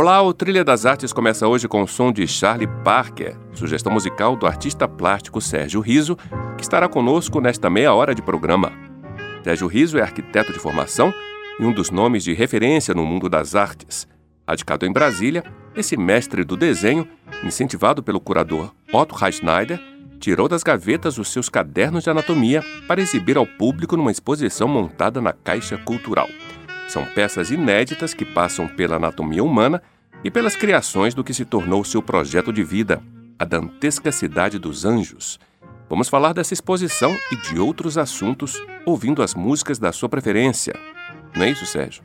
Olá, o Trilha das Artes começa hoje com o som de Charlie Parker, sugestão musical do artista plástico Sérgio Riso, que estará conosco nesta meia hora de programa. Sérgio Riso é arquiteto de formação e um dos nomes de referência no mundo das artes. Radicado em Brasília, esse mestre do desenho, incentivado pelo curador Otto Reichschneider, tirou das gavetas os seus cadernos de anatomia para exibir ao público numa exposição montada na Caixa Cultural. São peças inéditas que passam pela anatomia humana e pelas criações do que se tornou seu projeto de vida, a dantesca cidade dos anjos. Vamos falar dessa exposição e de outros assuntos, ouvindo as músicas da sua preferência. Não é isso, Sérgio?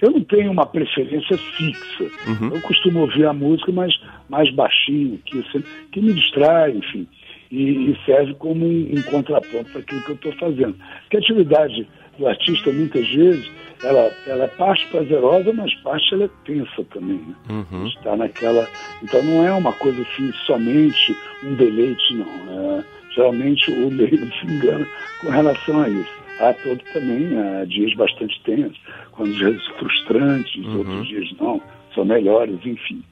Eu não tenho uma preferência fixa. Uhum. Eu costumo ouvir a música mais, mais baixinho, que, que me distrai, enfim. E, e serve como um, um contraponto para aquilo que eu estou fazendo. Porque a atividade do artista, muitas vezes, ela, ela é parte prazerosa, mas parte ela é tensa também. Né? Uhum. Está naquela. Então não é uma coisa assim, somente um deleite, não. É, geralmente o leigo se engana com relação a isso. Há todo também há dias bastante tensos, quando dias frustrantes, uhum. outros dias não, são melhores, enfim.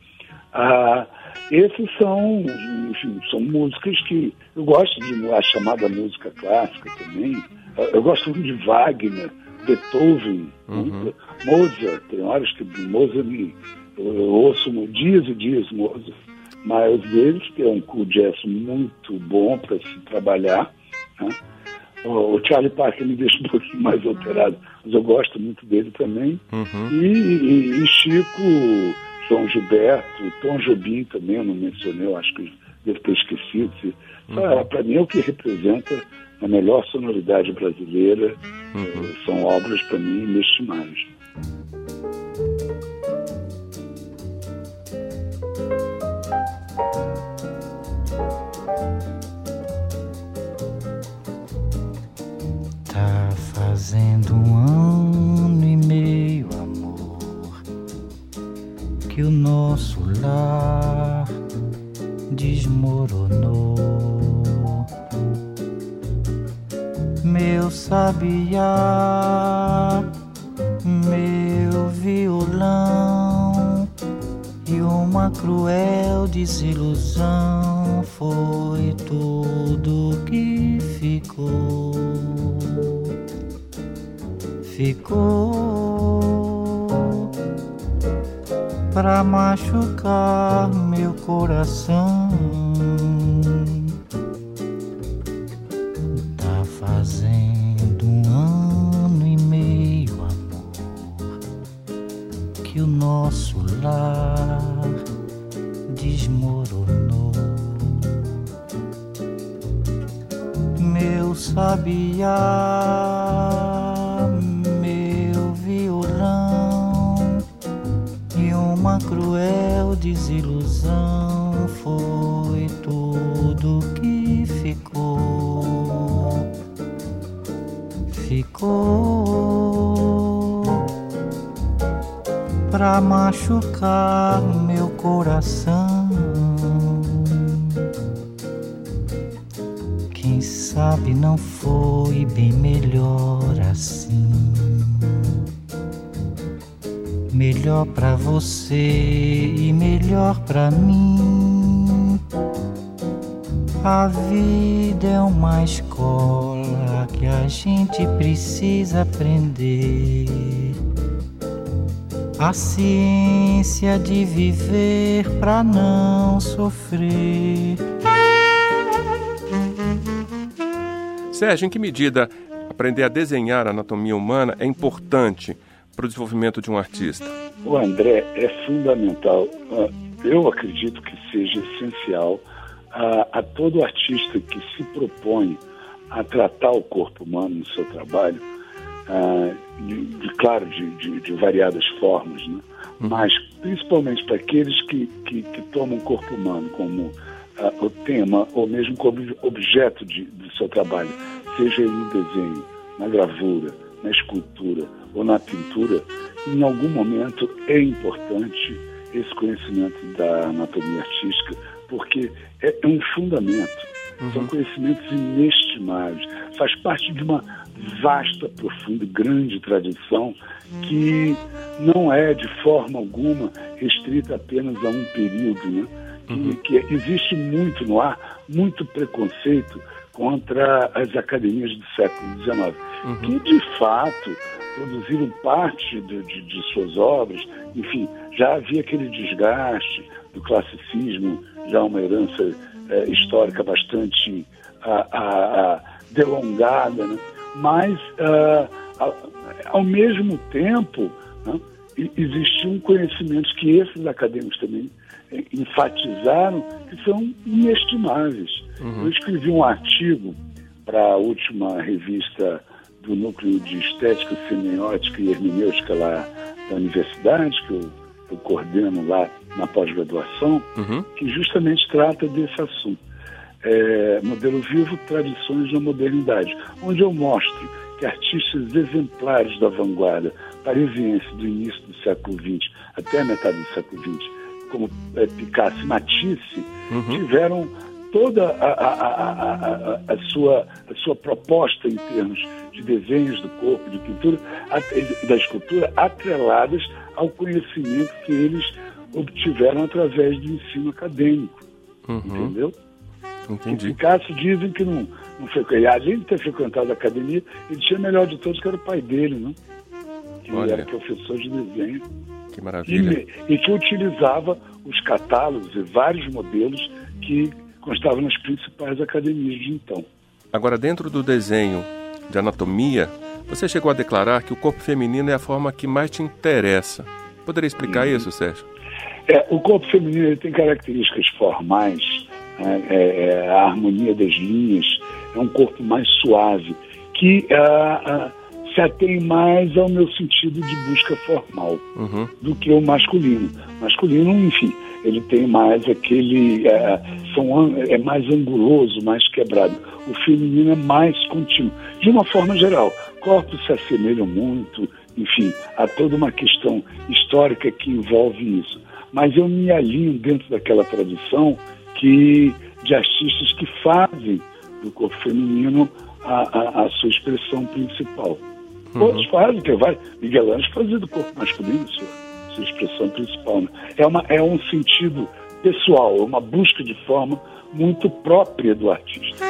Ah, esses são, enfim, são músicas que eu gosto de a chamada música clássica também. Eu gosto muito de Wagner, Beethoven, uhum. Mozart, tem horas que Mozart me, eu ouço dias e dias Mozart, mas deles, que é um cool jazz muito bom para se trabalhar. Né? O, o, Charlie Parker me deixa um pouquinho mais alterado, mas eu gosto muito dele também. Uhum. E, e, e, Chico, João Gilberto, Tom Jobim também, eu não mencionei, eu acho que devo ter esquecido. Uhum. Para mim é o que representa a melhor sonoridade brasileira. Uhum. Eh, são obras, para mim, inestimáveis. Tá fazendo um ano e meio, amor, que o nosso lar desmoronou. Sabiá, meu violão e uma cruel desilusão foi tudo que ficou. Ficou pra machucar meu coração. Assim. Melhor pra você e melhor pra mim. A vida é uma escola que a gente precisa aprender a ciência de viver para não sofrer. Sérgio, em que medida aprender a desenhar a anatomia humana é importante para o desenvolvimento de um artista? O André é fundamental. Ah, eu acredito que seja essencial a, a todo artista que se propõe a tratar o corpo humano no seu trabalho ah, de, de, claro, de, de, de, variadas formas, né? mas principalmente para aqueles que, que, que, tomam o corpo humano como uh, o tema ou mesmo como objeto de, do seu trabalho, seja no desenho, na gravura, na escultura ou na pintura, em algum momento é importante esse conhecimento da anatomia artística, porque é um fundamento, uhum. são conhecimentos inestimáveis, faz parte de uma vasta, profunda, grande tradição que não é de forma alguma restrita apenas a um período, né? Uhum. Que, que existe muito no ar, muito preconceito contra as academias do século XIX, uhum. que de fato produziram parte de, de, de, suas obras, enfim, já havia aquele desgaste do classicismo, já uma herança é, histórica bastante a, a, a delongada, né? mas uh, ao mesmo tempo né, existiam conhecimentos que esses acadêmicos também é, enfatizaram que são inestimáveis. Uhum. Eu escrevi um artigo para a última revista do Núcleo de Estética, Semiótica e Hermenêutica lá da universidade, que eu, eu coordeno lá na pós-graduação, uhum. que justamente trata desse assunto. É, modelo vivo, tradições da modernidade, onde eu mostro que artistas exemplares da vanguarda parisiense do início do século XX até a metade do século XX, como é, Picasso e Matisse, uhum. tiveram toda a, a, a, a, sua, a sua proposta em termos de desenhos do corpo, de pintura, da escultura, atreladas ao conhecimento que eles obtiveram através do ensino acadêmico. Uhum. Entendeu? Entendi. E Picasso dizem que não, não foi. Além de ter frequentado a academia, ele tinha o melhor de todos, que era o pai dele, né? Que Olha. era professor de desenho. Que maravilha. E, e que utilizava os catálogos e vários modelos que constavam nas principais academias de então. Agora, dentro do desenho de anatomia, você chegou a declarar que o corpo feminino é a forma que mais te interessa. Poderia explicar uhum. isso, Sérgio? É, o corpo feminino tem características formais, né? é, é, a harmonia das linhas, é um corpo mais suave, que uh, uh, se atém mais ao meu sentido de busca formal uhum. do que o masculino. Masculino, enfim, ele tem mais aquele. É, são, é mais anguloso, mais quebrado. O feminino é mais contínuo. De uma forma geral, corpos se assemelham muito, enfim, há toda uma questão histórica que envolve isso. Mas eu me alinho dentro daquela tradição que de artistas que fazem do corpo feminino a, a, a sua expressão principal. Uhum. Outros fazem, que vai. Miguel Ângelo fazia do corpo masculino sua, sua expressão principal. Né? É, uma, é um sentido pessoal, é uma busca de forma muito própria do artista.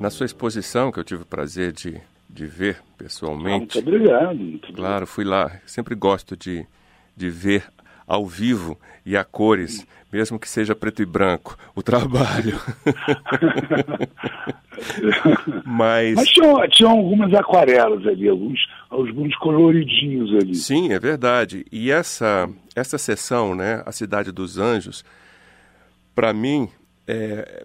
Na sua exposição, que eu tive o prazer de, de ver pessoalmente. Ah, muito obrigado. Muito claro, fui lá. Sempre gosto de, de ver ao vivo e a cores, mesmo que seja preto e branco, o trabalho. Mas, Mas tinham, tinham algumas aquarelas ali, alguns, alguns coloridinhos ali. Sim, é verdade. E essa, essa sessão, né, A Cidade dos Anjos, para mim, é,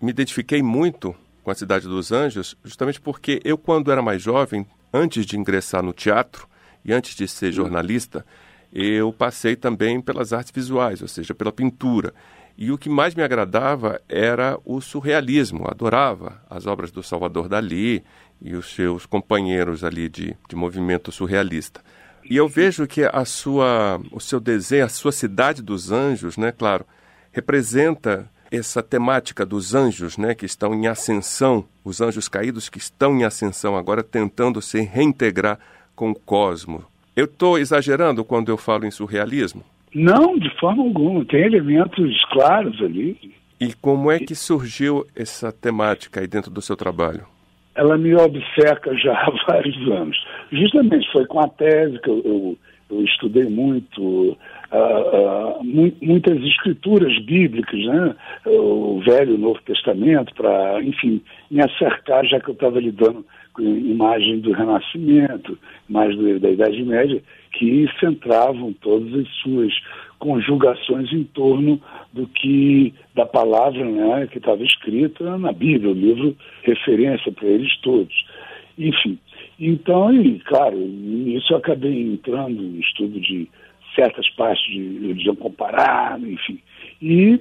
me identifiquei muito com a Cidade dos Anjos, justamente porque eu, quando era mais jovem, antes de ingressar no teatro e antes de ser jornalista, eu passei também pelas artes visuais, ou seja, pela pintura. E o que mais me agradava era o surrealismo. Adorava as obras do Salvador Dali e os seus companheiros ali de, de movimento surrealista. E eu vejo que a sua, o seu desenho, a sua cidade dos anjos, né, claro, representa essa temática dos anjos, né, que estão em ascensão, os anjos caídos que estão em ascensão agora tentando se reintegrar com o cosmo. Eu estou exagerando quando eu falo em surrealismo? Não, de forma alguma. Tem elementos claros ali. E como é que surgiu essa temática aí dentro do seu trabalho? Ela me obceca já há vários anos. Justamente foi com a tese que eu, eu, eu estudei muito uh, uh, muitas escrituras bíblicas, né? o Velho e o Novo Testamento, para, enfim, me acercar, já que eu estava lidando imagem do Renascimento, mais da Idade Média, que centravam todas as suas conjugações em torno do que da palavra né, que estava escrita na Bíblia, o livro referência para eles todos. Enfim, então, e, claro, nisso eu acabei entrando no estudo de certas partes de religião comparada, enfim, e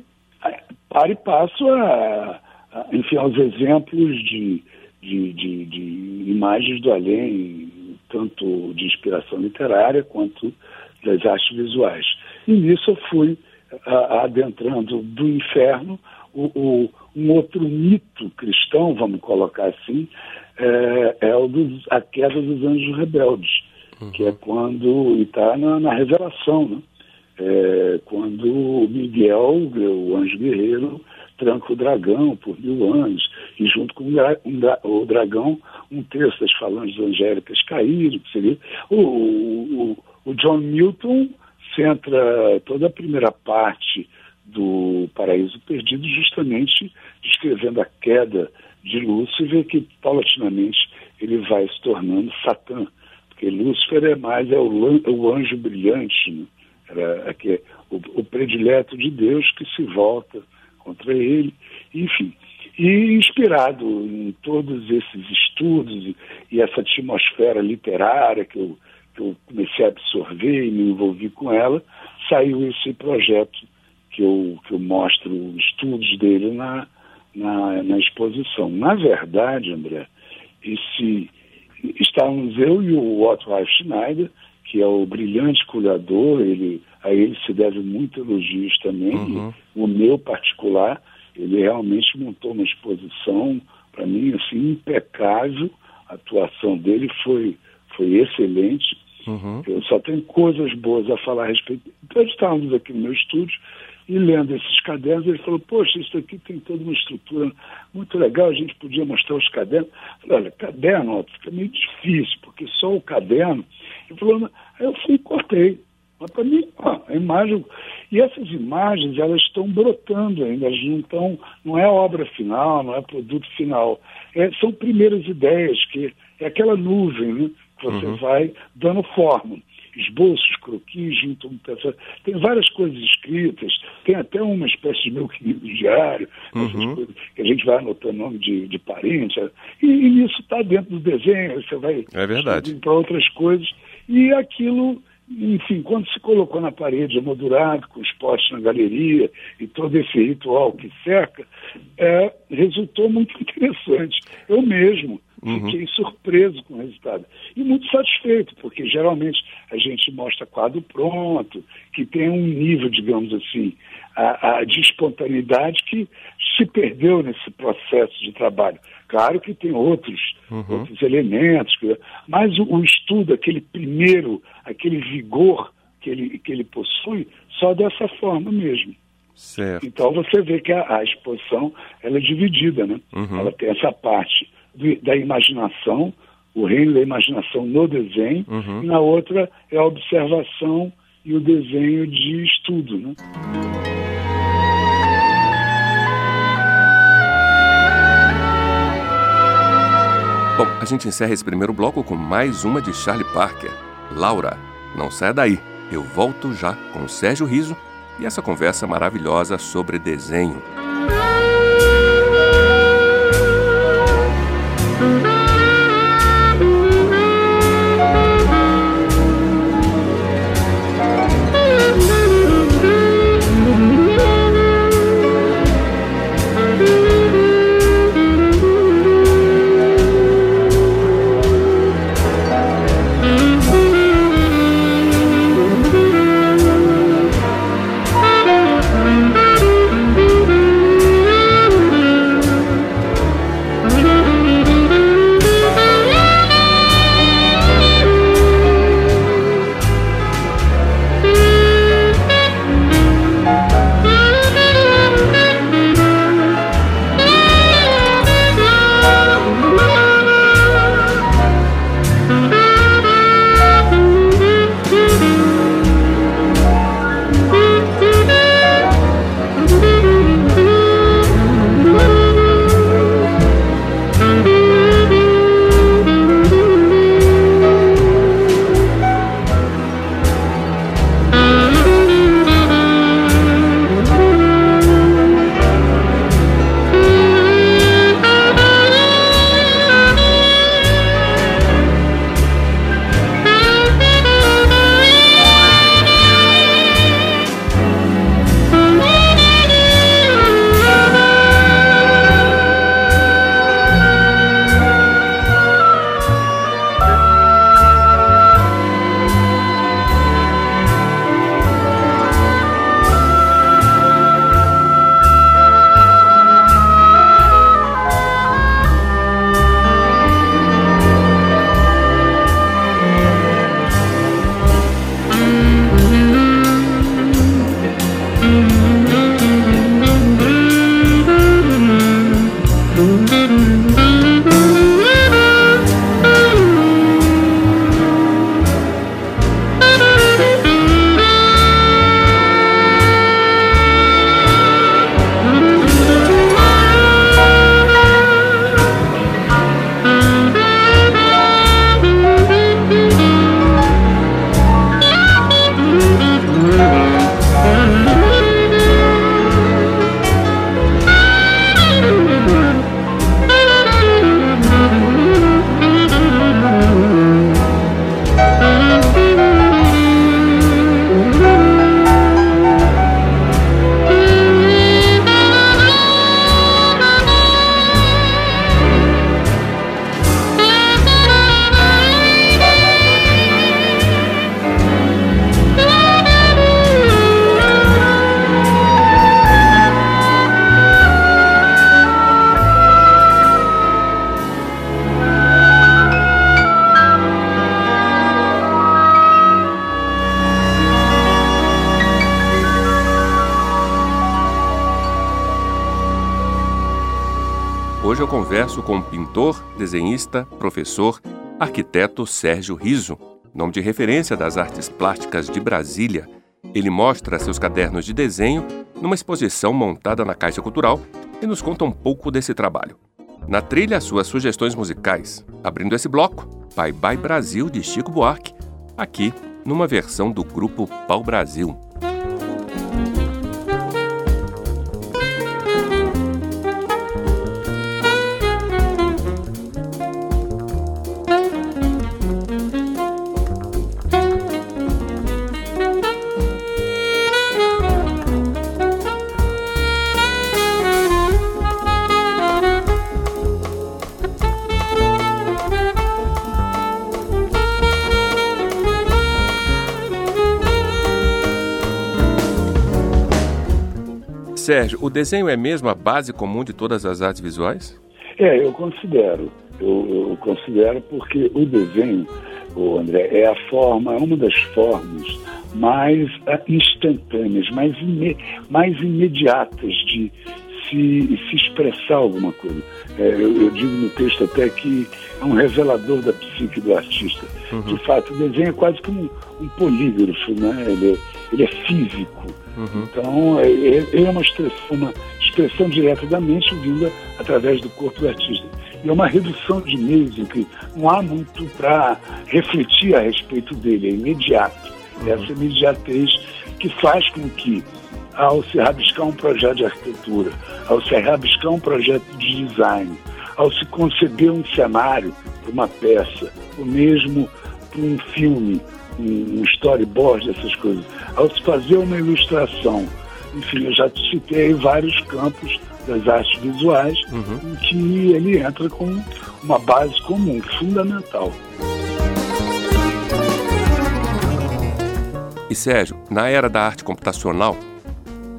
para e passo a, a enfim, aos exemplos de, de, de, de imagens do além, tanto de inspiração literária quanto das artes visuais. E nisso eu fui adentrando do inferno o, um outro mito cristão, vamos colocar assim, é, é o dos, a queda dos anjos rebeldes, uhum. que é quando, e está na, na, revelação, né? É, quando Miguel, o anjo guerreiro, tranca o dragão por mil anos, e junto com o dragão, um terço das falanges angélicas caíram, que seria o, o, o John Milton centra toda a primeira parte do Paraíso Perdido justamente descrevendo a queda de Lúcifer, que paulatinamente ele vai se tornando Satã, porque Lúcifer é mais é o, o anjo brilhante, né? Era, é, o, o predileto de Deus que se volta contra ele, enfim. E inspirado em todos esses estudos e essa atmosfera literária que eu, que eu comecei a absorver e me envolvi com ela, saiu esse projeto que eu, que eu mostro estudos dele na, na, na exposição. Na verdade, André, esse, estávamos eu e o Otto Ralf Schneider, que é o brilhante curador, ele, a ele se deve muito elogios também, uhum. o meu particular, ele realmente montou uma exposição, para mim, assim, impecável, a atuação dele foi, foi excelente, uhum. eu só tenho coisas boas a falar a respeito. Então, estávamos aqui no meu estúdio, e lendo esses cadernos, ele falou, poxa, isso aqui tem toda uma estrutura muito legal, a gente podia mostrar os cadernos. Eu falei, olha, caderno ó, fica meio difícil, porque só o caderno. Ele falou, aí eu fui e cortei. Mas para mim, ó, a imagem. E essas imagens, elas estão brotando ainda, elas não estão, não é obra final, não é produto final. É, são primeiras ideias, que é aquela nuvem né, que você uhum. vai dando forma esboços, croquis, junto um Tem várias coisas escritas, tem até uma espécie de meu querido diário, uhum. coisas que a gente vai anotando nome de, de parente. E, e isso está dentro do desenho, você vai é para outras coisas. E aquilo enfim, quando se colocou na parede emoldurado, com os postes na galeria e todo esse ritual que cerca, é, resultou muito interessante. Eu mesmo uhum. fiquei surpreso com o resultado. E muito satisfeito, porque geralmente a gente mostra quadro pronto, que tem um nível, digamos assim, a, a de espontaneidade que se perdeu nesse processo de trabalho. Claro que tem outros, uhum. outros elementos, mas o, o, estudo, aquele primeiro, aquele vigor que ele, que ele possui, só dessa forma mesmo. Certo. Então você vê que a, a exposição ela é dividida, né? Uhum. Ela tem essa parte do, da imaginação, o reino da imaginação no desenho, uhum. e na outra é a observação e o desenho de estudo, né? Bom, a gente encerra esse primeiro bloco com mais uma de Charlie Parker. Laura, não saia daí. Eu volto já com o Sérgio Riso e essa conversa maravilhosa sobre desenho. Música converso com o pintor, desenhista, professor, arquiteto Sérgio Riso, nome de referência das artes plásticas de Brasília. Ele mostra seus cadernos de desenho numa exposição montada na Caixa Cultural e nos conta um pouco desse trabalho. Na trilha, suas sugestões musicais, abrindo esse bloco, Bye Bye Brasil de Chico Buarque, aqui numa versão do grupo Pau Brasil. Sérgio, o desenho é mesmo a base comum de todas as artes visuais? É, eu considero. Eu, eu considero porque o desenho, o André, é a forma, é uma das formas mais ah, instantâneas, mais, mais imediatas de se, se expressar alguma coisa. É, eu, eu, digo no texto até que é um revelador da psique do artista. Uhum. De fato, o desenho é quase como um, um polígrafo, né? ele, é, ele é físico. Uhum. Então, é, é, é uma, expressão, uma expressão direta da mente vinda através do corpo do artista. E é uma redução de meios em que não há muito para refletir a respeito dele, é imediato. Uhum. Essa imediatez que faz com que, ao se rabiscar um projeto de arquitetura, ao se rabiscar um projeto de design, ao se conceber um cenário para uma peça, ou mesmo para um filme, um storyboard, essas coisas, ao se fazer uma ilustração. Enfim, eu já citei vários campos das artes visuais uhum. em que ele entra com uma base comum, fundamental. E Sérgio, na era da arte computacional,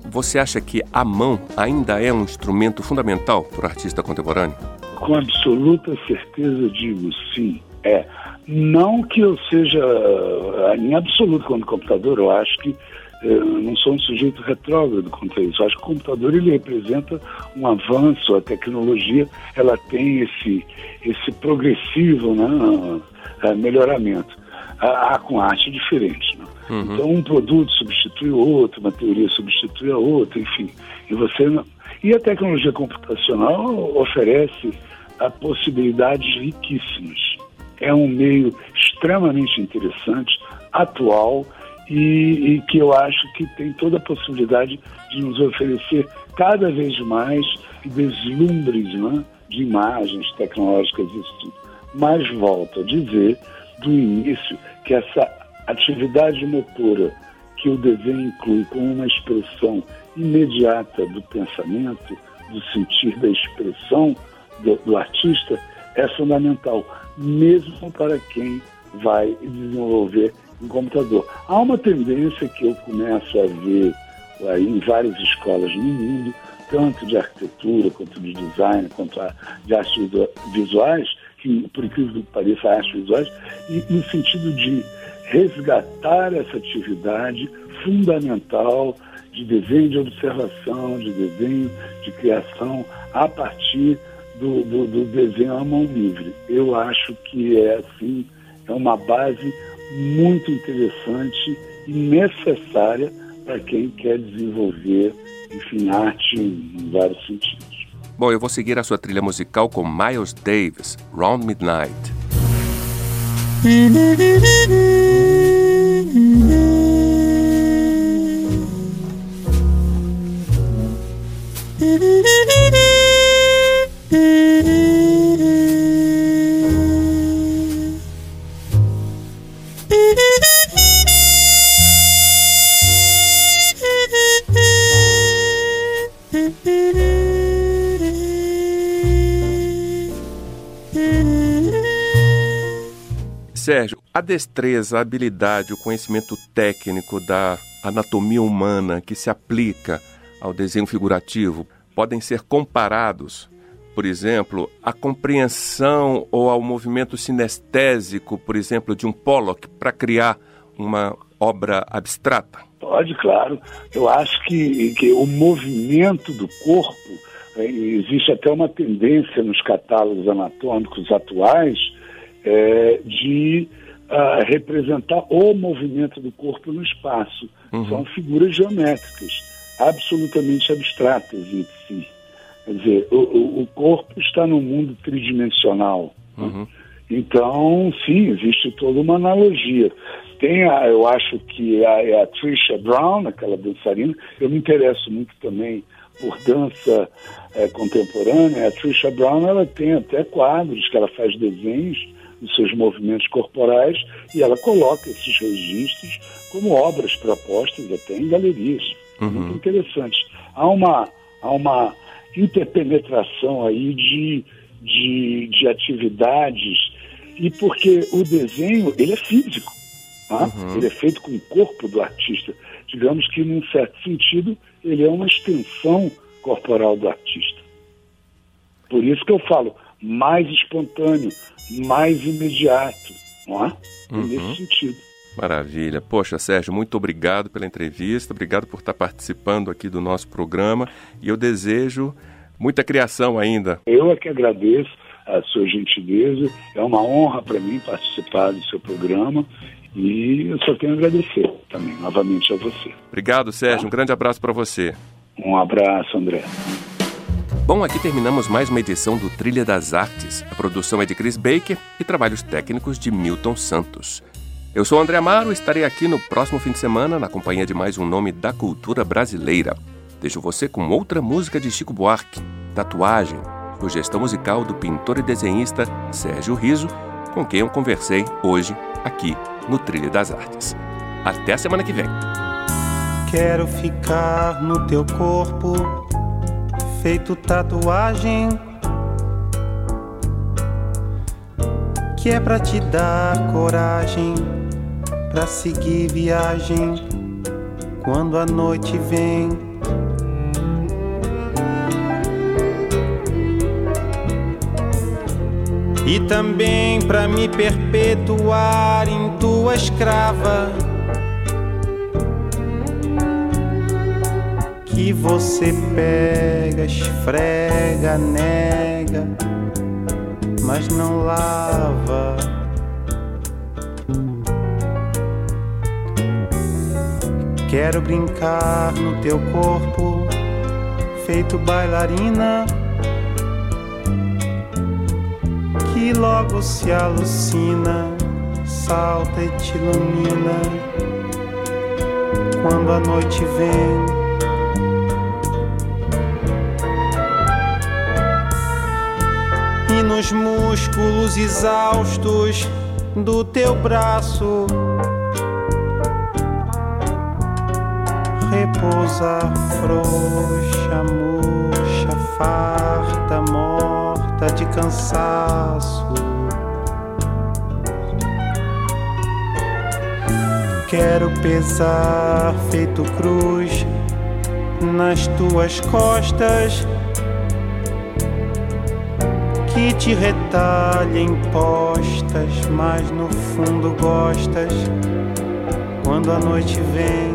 você acha que a mão ainda é um instrumento fundamental para o artista contemporâneo? Com absoluta certeza digo sim. É. Não que eu seja, eh, em absoluto, quando computador, eu acho que eu eh, não sou um sujeito retrógrado contra isso. Eu acho que o computador ele representa um avanço, a tecnologia ela tem esse, esse progressivo né, eh, melhoramento. Há, com arte diferente. Né? Uhum. Então um produto substitui o outro, uma teoria substitui a outra, enfim. E você não... E a tecnologia computacional oferece a possibilidades riquíssimas é um meio extremamente interessante, atual e, e, que eu acho que tem toda a possibilidade de nos oferecer cada vez mais deslumbres né, de imagens tecnológicas e tudo. Mas volto a dizer do início que essa atividade motora que o desenho inclui como uma expressão imediata do pensamento, do sentir da expressão do, do artista, é fundamental mesmo para quem vai desenvolver em computador. Há uma tendência que eu começo a ver aí em várias escolas no mundo, tanto de arquitetura, quanto de design, quanto de artes visuais, que, por incrível que pareça, artes visuais, e no sentido de resgatar essa atividade fundamental de desenho de observação, de desenho de criação a partir do, do, do desenho à mão livre. Eu acho que é assim, é uma base muito interessante e necessária para quem quer desenvolver, enfim, arte em vários sentidos. Bom, eu vou seguir a sua trilha musical com Miles Davis, Round Midnight. Sérgio, a destreza, a habilidade, o conhecimento técnico da anatomia humana que se aplica ao desenho figurativo podem ser comparados, por exemplo, à compreensão ou ao movimento sinestésico, por exemplo, de um Pollock para criar uma obra abstrata? Pode, claro. Eu acho que, que o movimento do corpo é, existe até uma tendência nos catálogos anatômicos atuais é, de uh, representar o movimento do corpo no espaço. Uhum. São figuras geométricas, absolutamente abstratas em si. Quer dizer, o, o corpo está no mundo tridimensional. Né? Uhum. Né? Então, sim, existe toda uma analogia. Tem, a, eu acho que a, a Trisha Brown, aquela dançarina, eu me interesso muito também por dança é, contemporânea. A Trisha Brown, ela tem até quadros que ela faz desenhos dos seus movimentos corporais e ela coloca esses registros como obras propostas até em galerias. Uhum. Muito interessantes. Há uma, há uma interpenetração aí de, de, de atividades e porque o desenho ele é físico, tá? uhum. ele é feito com o corpo do artista. Digamos que, num certo sentido, ele é uma extensão corporal do artista. Por isso que eu falo, mais espontâneo, mais imediato, não é? Uhum. Nesse sentido. Maravilha. Poxa, Sérgio, muito obrigado pela entrevista, obrigado por estar participando aqui do nosso programa e eu desejo muita criação ainda. Eu é que agradeço a sua gentileza, é uma honra para mim participar do seu programa e eu só tenho a agradecer também, novamente a você. Obrigado, Sérgio. Tá? Um grande abraço para você. Um abraço, André. Bom, aqui terminamos mais uma edição do Trilha das Artes. A produção é de Chris Baker e trabalhos técnicos de Milton Santos. Eu sou André Amaro e estarei aqui no próximo fim de semana na companhia de mais um nome da cultura brasileira. Deixo você com outra música de Chico Buarque, Tatuagem, sugestão musical do pintor e desenhista Sérgio Riso, com quem eu conversei hoje aqui no Trilha das Artes. Até a semana que vem. Quero ficar no teu corpo feito tatuagem que é pra te dar coragem pra seguir viagem quando a noite vem. E também pra me perpetuar em tua escrava que você pega, esfrega, nega, mas não lava. Quero brincar no teu corpo, feito bailarina, que logo se alucina, salta e te ilumina quando a noite vem. Nos músculos exaustos do teu braço. Repousa frouxa, murcha, farta, morta de cansaço. Quero pesar feito cruz nas tuas costas que te retalhem postas, mas no fundo gostas quando a noite vem.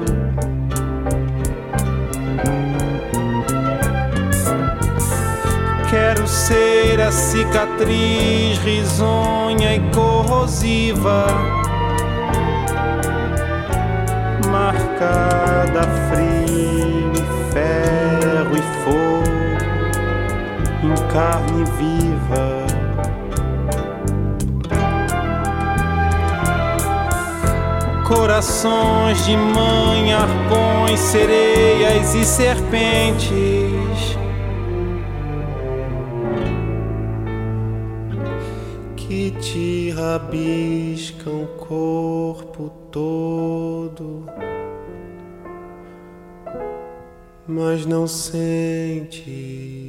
Quero ser a cicatriz risonha e corrosiva, marcada frio, ferro e fogo carne viva. Corações de mãe, arpões, sereias e serpentes. Que te rabiscam o corpo todo mas não sente.